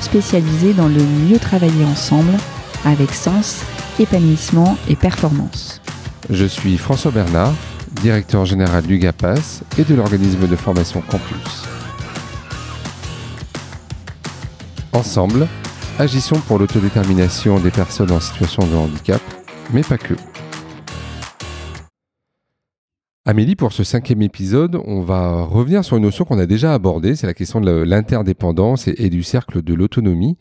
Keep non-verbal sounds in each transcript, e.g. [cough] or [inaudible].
spécialisé dans le mieux travailler ensemble avec sens, épanouissement et performance. Je suis François Bernard, directeur général du GAPAS et de l'organisme de formation Campus. Ensemble, agissons pour l'autodétermination des personnes en situation de handicap, mais pas que. Amélie, pour ce cinquième épisode, on va revenir sur une notion qu'on a déjà abordée, c'est la question de l'interdépendance et, du cercle de l'autonomie.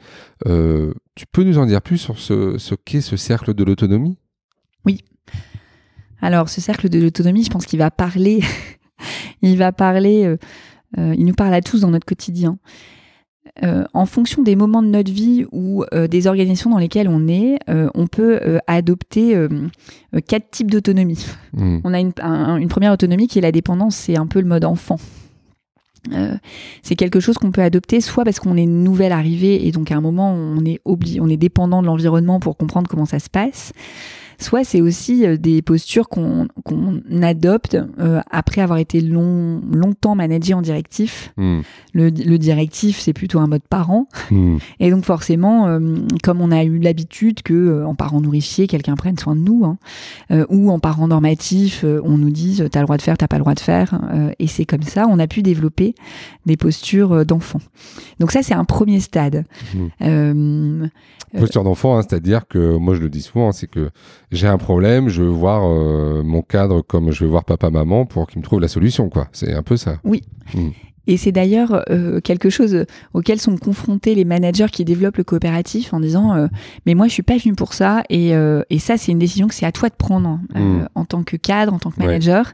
Euh, tu peux nous en dire plus sur ce, qu'est ce cercle de l'autonomie? Oui. Alors, ce cercle de l'autonomie, je pense qu'il va parler, [laughs] il va parler, euh, euh, il nous parle à tous dans notre quotidien. Euh, en fonction des moments de notre vie ou euh, des organisations dans lesquelles on est, euh, on peut adopter quatre types d'autonomie. Hmm. On a une, une, première autonomie qui est la dépendance, c'est un peu le mode enfant. c'est quelque chose qu'on peut adopter soit parce qu'on est une nouvelle arrivée et donc à un moment on est on est dépendant de l'environnement pour comprendre comment ça se passe, soit c'est aussi euh, des postures qu'on adopte euh, après avoir été long, longtemps managé en directif. Hmm. Le, directif, c'est plutôt un mode parent. Hmm. Et donc forcément, euh, comme on a eu l'habitude que en parent nourricier, quelqu'un prenne soin de nous, hein, ou en parent normatif, on nous dise t'as le droit de faire, t'as pas le droit de faire. et c'est comme ça, on a pu développer des postures d'enfant. Donc ça, c'est un premier stade. Hmm. Posture d'enfant, hein, c'est-à-dire que moi je le dis souvent, c'est que j'ai un problème, je veux voir euh, mon cadre comme je veux voir papa-maman pour qu'il me trouve la solution, quoi. C'est un peu ça. Oui. Hmm. Et c'est d'ailleurs euh, quelque chose auquel sont confrontés les managers qui développent le coopératif en disant euh, mais moi je suis pas venu pour ça et, et ça c'est une décision que c'est à toi de prendre hmm. en tant que cadre, en tant que manager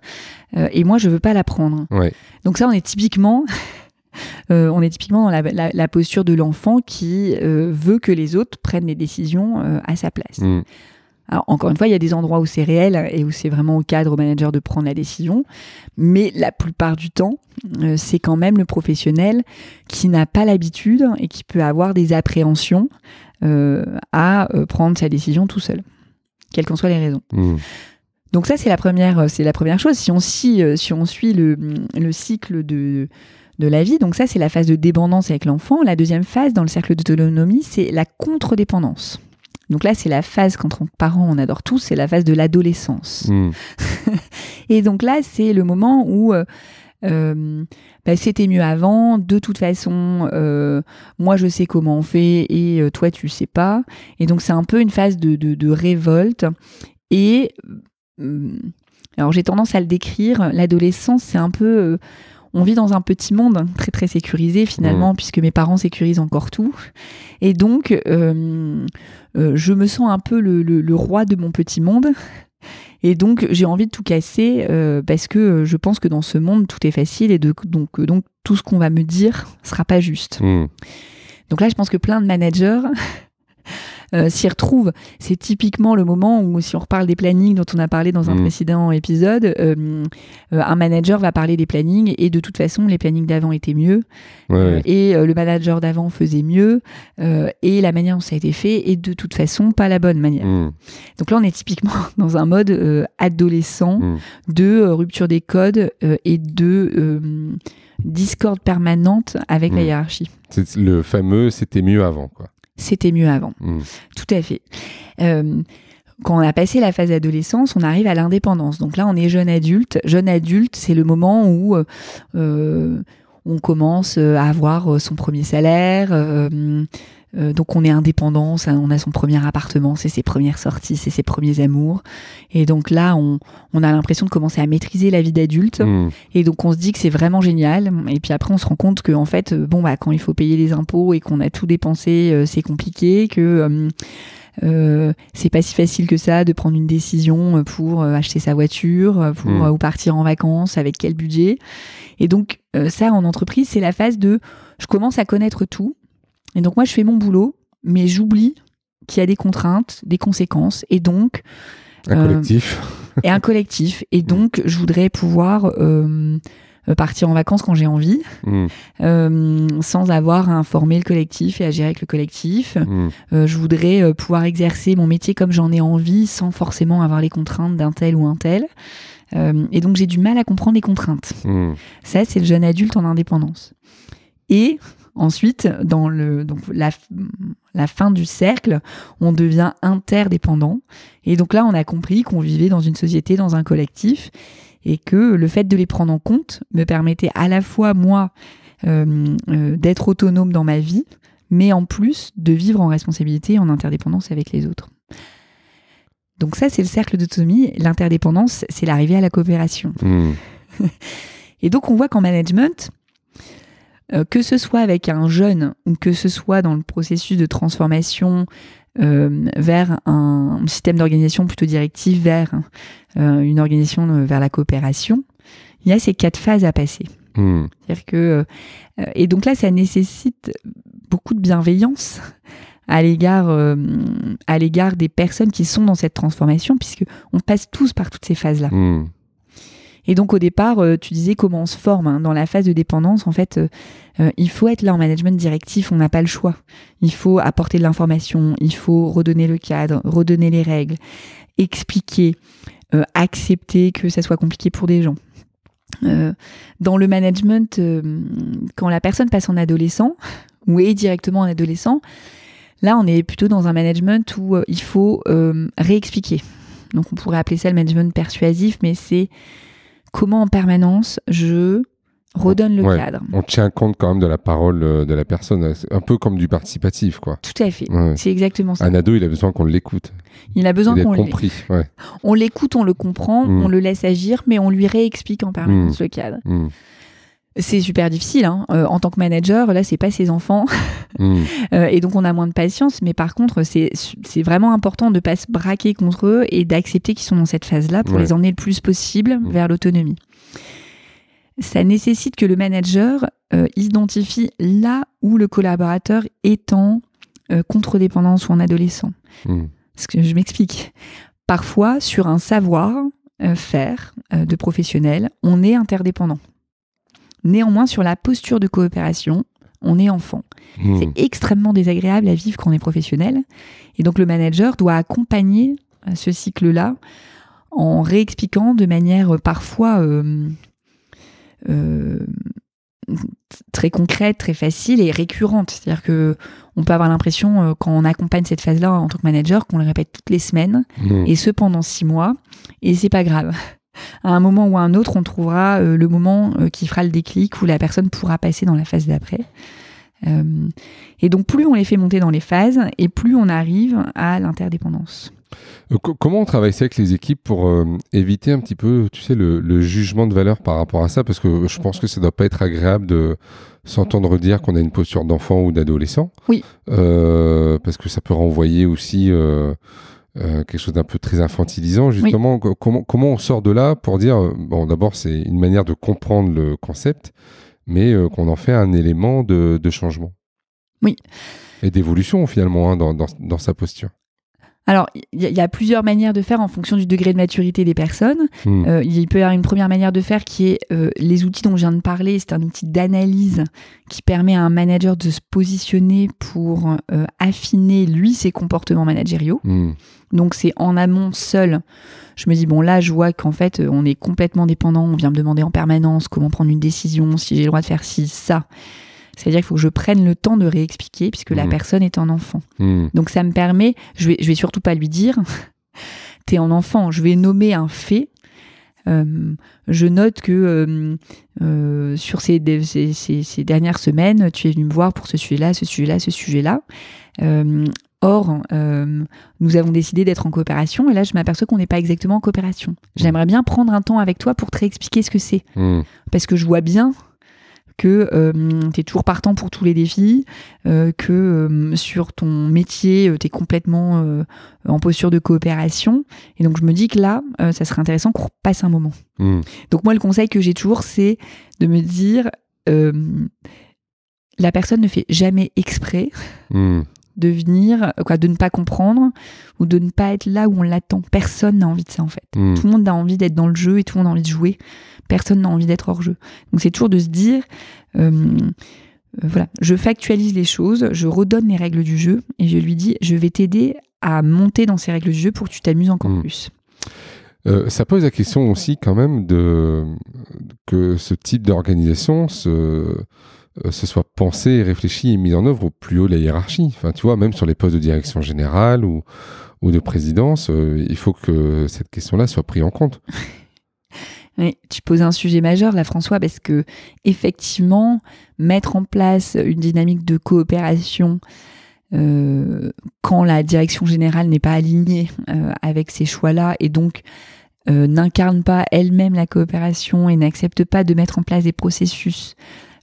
et moi je veux pas la prendre. Ouais. Donc ça on est typiquement on est typiquement dans la, la, posture de l'enfant qui veut que les autres prennent les décisions à sa place. Hmm. Alors, encore une fois, il y a des endroits où c'est réel et où c'est vraiment au cadre au manager de prendre la décision, mais la plupart du temps, euh, c'est quand même le professionnel qui n'a pas l'habitude et qui peut avoir des appréhensions euh, à euh, prendre sa décision tout seul, quelles qu'en soient les raisons. Mmh. Donc ça, c'est la première, c'est la première chose. Si on, si, si on suit le, le cycle de de la vie. Donc ça, c'est la phase de dépendance avec l'enfant. La deuxième phase dans le cercle d'autonomie, c'est la contre-dépendance. Donc là, c'est la phase, quand on parent, on adore tous, c'est la phase de l'adolescence. Hmm. [laughs] et donc là, c'est le moment où euh, euh, bah, c'était mieux avant, de toute façon, euh, moi je sais comment on fait et toi tu sais pas. Et donc c'est un peu une phase de, de révolte. Et alors j'ai tendance à le décrire, l'adolescence c'est un peu on vit dans un petit monde très très sécurisé finalement, mmh. puisque mes parents sécurisent encore tout. Et donc, euh, euh, je me sens un peu le, roi de mon petit monde. Et donc, j'ai envie de tout casser euh, parce que je pense que dans ce monde, tout est facile et donc, donc tout ce qu'on va me dire sera pas juste. Mmh. Donc là, je pense que plein de managers euh, s'y retrouve. C'est typiquement le moment où, si on reparle des plannings dont on a parlé dans un mm. précédent épisode, euh, euh, un manager va parler des plannings et de toute façon, les plannings d'avant étaient mieux et le manager d'avant faisait mieux et la manière dont ça a été fait est de toute façon pas la bonne manière. Mm. Donc là, on est typiquement [laughs] dans un mode adolescent mm. de rupture des codes et de discorde permanente avec la hiérarchie. C'est le fameux c'était mieux avant quoi c'était mieux avant. Hmm. Tout à fait. Euh, quand on a passé la phase d'adolescence, on arrive à l'indépendance. Donc là, on est jeune adulte. Jeune adulte, c'est le moment où euh, euh, on commence à avoir son premier salaire. Donc on est indépendant, on a son premier appartement, c'est ses premières sorties, c'est ses premiers amours. Et donc là, on, a l'impression de commencer à maîtriser la vie d'adulte. Hmm. Et donc on se dit que c'est vraiment génial. Et puis après, on se rend compte que en fait, bon bah quand il faut payer les impôts et qu'on a tout dépensé, c'est compliqué, que euh, c'est pas si facile que ça de prendre une décision pour euh, acheter sa voiture, pour hmm. ou partir en vacances, avec quel budget. Et donc euh, ça, en entreprise, c'est la phase de je commence à connaître tout. Et donc moi, je fais mon boulot mais j'oublie qu'il y a des contraintes, des conséquences, et donc un Euh, collectif. [laughs] et un collectif. Et donc, je voudrais pouvoir euh, partir en vacances quand j'ai envie, Mm, euh, sans avoir à informer le collectif et à gérer avec le collectif. mm, Euh, je voudrais euh, pouvoir exercer mon métier comme j'en ai envie, sans forcément avoir les contraintes d'un tel ou un tel. Et donc, j'ai du mal à comprendre les contraintes. mm. Ça, c'est le jeune adulte en indépendance. Et ensuite, dans le, donc la, la fin du cercle, on devient interdépendant. Et donc là, on a compris qu'on vivait dans une société, dans un collectif, et que le fait de les prendre en compte me permettait à la fois, moi, euh, euh, d'être autonome dans ma vie, mais en plus de vivre en responsabilité, en interdépendance avec les autres. Donc ça, c'est le cercle d'autonomie. L'interdépendance, c'est l'arrivée à la coopération. Mm. [laughs] Et donc on voit qu'en management, euh, que ce soit avec un jeune ou que ce soit dans le processus de transformation euh, vers un système d'organisation plutôt directif, vers euh, une organisation vers la coopération, il y a ces quatre phases à passer. Mm. C'est-à-dire que et donc là, ça nécessite beaucoup de bienveillance à l'égard euh, à l'égard des personnes qui sont dans cette transformation, puisque on passe tous par toutes ces phases-là. Mm. Et donc au départ, euh, tu disais comment on se forme. hein. Dans la phase de dépendance, en fait, euh, euh, il faut être là en management directif, on n'a pas le choix. Il faut apporter de l'information, il faut redonner le cadre, redonner les règles, expliquer, accepter que ça soit compliqué pour des gens. Dans le management, quand la personne passe en adolescent, ou est directement en adolescent, là on est plutôt dans un management où il faut réexpliquer. Donc on pourrait appeler ça le management persuasif, mais c'est comment en permanence je redonne le Ouais. cadre. On tient compte quand même de la parole euh, de la personne, C'est un peu comme du participatif, quoi. Tout à fait. Ouais. C'est exactement ça. Un ado, il a besoin qu'on l'écoute, Il a besoin qu'on compris. Ouais. on l'écoute, on le comprend, Mm. on le laisse agir, mais on lui réexplique en permanence le cadre. Mm. C'est super difficile. Hein. Euh, en tant que manager, là, c'est pas ses enfants. [laughs] Mm. Euh, et donc on a moins de patience, mais par contre c'est vraiment important de pas se braquer contre eux et d'accepter qu'ils sont dans cette phase-là pour Ouais. les emmener le plus possible Mm. vers l'autonomie. Ça nécessite que le manager euh, identifie là où le collaborateur est en contre-dépendance ou en adolescent. Mm. Parce que je m'explique. Parfois, sur un savoir-faire euh, de professionnel, on est interdépendant. Néanmoins, sur la posture de coopération, on est enfant. Mm. C'est extrêmement désagréable à vivre quand on est professionnel. Et donc le manager doit accompagner euh, ce cycle-là en réexpliquant de manière euh, parfois euh, euh, très concrète, très facile et récurrente. C'est-à-dire que on peut avoir l'impression, quand on accompagne cette phase-là en tant que manager, qu'on le répète toutes les semaines, Mm. et ce pendant six mois, et c'est pas grave. À un moment ou à un autre, on trouvera euh, le moment euh, qui fera le déclic où la personne pourra passer dans la phase d'après. Euh, et donc, plus on les fait monter dans les phases, et plus on arrive à l'interdépendance. Co- Comment on travaille ça avec les équipes pour euh, éviter un petit peu, tu sais, le, le jugement de valeur par rapport à ça? Parce que je pense que ça doit pas être agréable de s'entendre dire qu'on a une posture d'enfant ou d'adolescent. Oui. Euh, parce que ça peut renvoyer aussi euh, euh, quelque chose d'un peu très infantilisant. Justement, Co- comment, comment on sort de là pour dire, euh, bon, d'abord, c'est une manière de comprendre le concept, mais euh, qu'on en fait un élément de, de changement Oui. Et d'évolution, finalement, hein, dans, dans, dans sa posture. Alors, il y, a- il y a plusieurs manières de faire en fonction du degré de maturité des personnes. Mm. Euh, il peut y avoir une première manière de faire qui est euh, les outils dont je viens de parler. C'est un outil d'analyse qui permet à un manager de se positionner pour euh, affiner, lui, ses comportements managériaux. Mm. Donc c'est en amont seul. Je me dis bon là je vois qu'en fait on est complètement dépendant, on vient me demander en permanence comment prendre une décision, si j'ai le droit de faire ci, ça. C'est-à-dire qu'il faut que je prenne le temps de réexpliquer puisque la Mhm. personne est un enfant. Mm. Donc ça me permet, je vais, je vais surtout pas lui dire [laughs] t'es un enfant, je vais nommer un fait. Euh, je note que euh, euh, sur ces, ces, ces- ces dernières semaines, tu es venu me voir pour ce sujet-là, ce sujet-là, ce sujet-là. Or, euh, nous avons décidé d'être en coopération et là, je m'aperçois qu'on n'est pas exactement en coopération. J'aimerais bien prendre un temps avec toi pour te réexpliquer ce que c'est Mm. parce que je vois bien que tu es toujours partant pour tous les défis, euh, que euh, sur ton métier, tu es complètement euh, en posture de coopération. Et donc, je me dis que là, euh, ça serait intéressant qu'on repasse un moment. Mm. Donc, moi, le conseil que j'ai toujours, c'est de me dire, euh, la personne ne fait jamais exprès. Mm. De venir, quoi, de ne pas comprendre ou de ne pas être là où on l'attend. Personne n'a envie de ça en fait. Hmm. Tout le monde a envie d'être dans le jeu et tout le monde a envie de jouer. Personne n'a envie d'être hors jeu. Donc c'est toujours de se dire, euh, euh, voilà, je factualise les choses, je redonne les règles du jeu et je lui dis, je vais t'aider à monter dans ces règles du jeu pour que tu t'amuses encore Hmm. plus. Euh, ça pose la question aussi quand même de que ce type d'organisation se, euh, se soit pensé, réfléchi et mis en œuvre au plus haut de la hiérarchie. Enfin, tu vois, même sur les postes de direction générale ou, de présidence, euh, il faut que cette question-là soit prise en compte. [laughs] Tu poses un sujet majeur là, François, parce que effectivement, mettre en place une dynamique de coopération euh, quand la direction générale n'est pas alignée avec ces choix-là et donc n'incarne pas elle-même la coopération et n'accepte pas de mettre en place des processus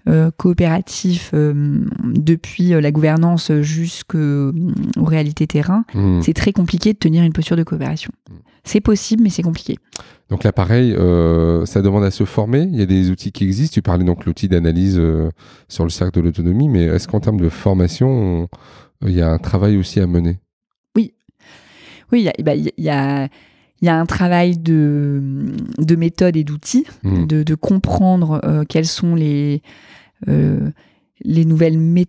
euh, coopératifs euh, depuis euh, la gouvernance jusqu'aux réalités terrain, Hmm. c'est très compliqué de tenir une posture de coopération. C'est possible, mais c'est compliqué. Donc là, pareil, euh, ça demande à se former. Il y a des outils qui existent. Tu parlais donc de l'outil d'analyse euh, sur le cercle de l'autonomie, mais est-ce qu'en termes de formation, on- il y a un travail aussi à mener? Oui, il y a, bah, il y a- il y a un travail de, de méthode et d'outils, Hmm. de, de comprendre euh, quelles sont les, euh, les nouvelles mé-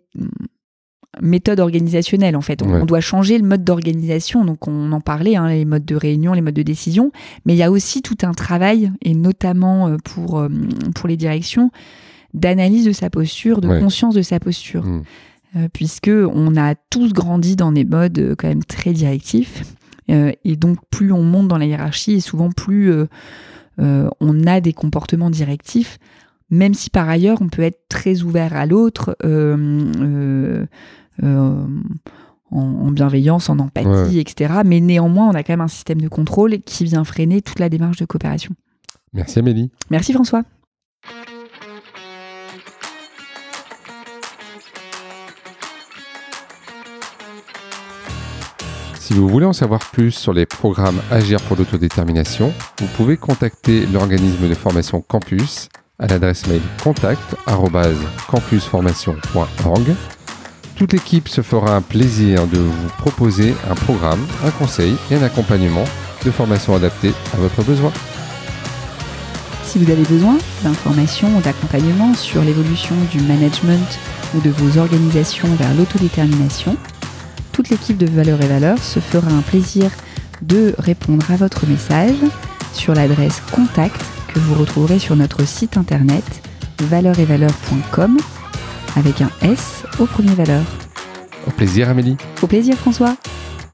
méthodes organisationnelles. En fait, on, Ouais. on doit changer le mode d'organisation. Donc, on en parlait, hein, les modes de réunion, les modes de décision. Mais il y a aussi tout un travail, et notamment euh, pour, pour les directions, d'analyse de sa posture, de Ouais. conscience de sa posture euh, puisque on a tous grandi dans des modes quand même très directifs. Euh, et donc, plus on monte dans la hiérarchie, et souvent plus euh, euh, on a des comportements directifs, même si par ailleurs on peut être très ouvert à l'autre, en, en bienveillance, en empathie, Ouais. etc. Mais néanmoins, on a quand même un système de contrôle qui vient freiner toute la démarche de coopération. Merci Amélie. Merci François. Si vous voulez en savoir plus sur les programmes Agir pour l'autodétermination, vous pouvez contacter l'organisme de formation Campus à l'adresse mail contact@campusformation.org. Toute l'équipe se fera un plaisir de vous proposer un programme, un conseil et un accompagnement de formation adapté à votre besoin. Si vous avez besoin d'informations ou d'accompagnement sur l'évolution du management ou de vos organisations vers l'autodétermination, toute l'équipe de Valeurs et Valeurs se fera un plaisir de répondre à votre message sur l'adresse contact que vous retrouverez sur notre site internet valeuretvaleurs.com avec un S au premier valeur. Au plaisir Amélie. Au plaisir François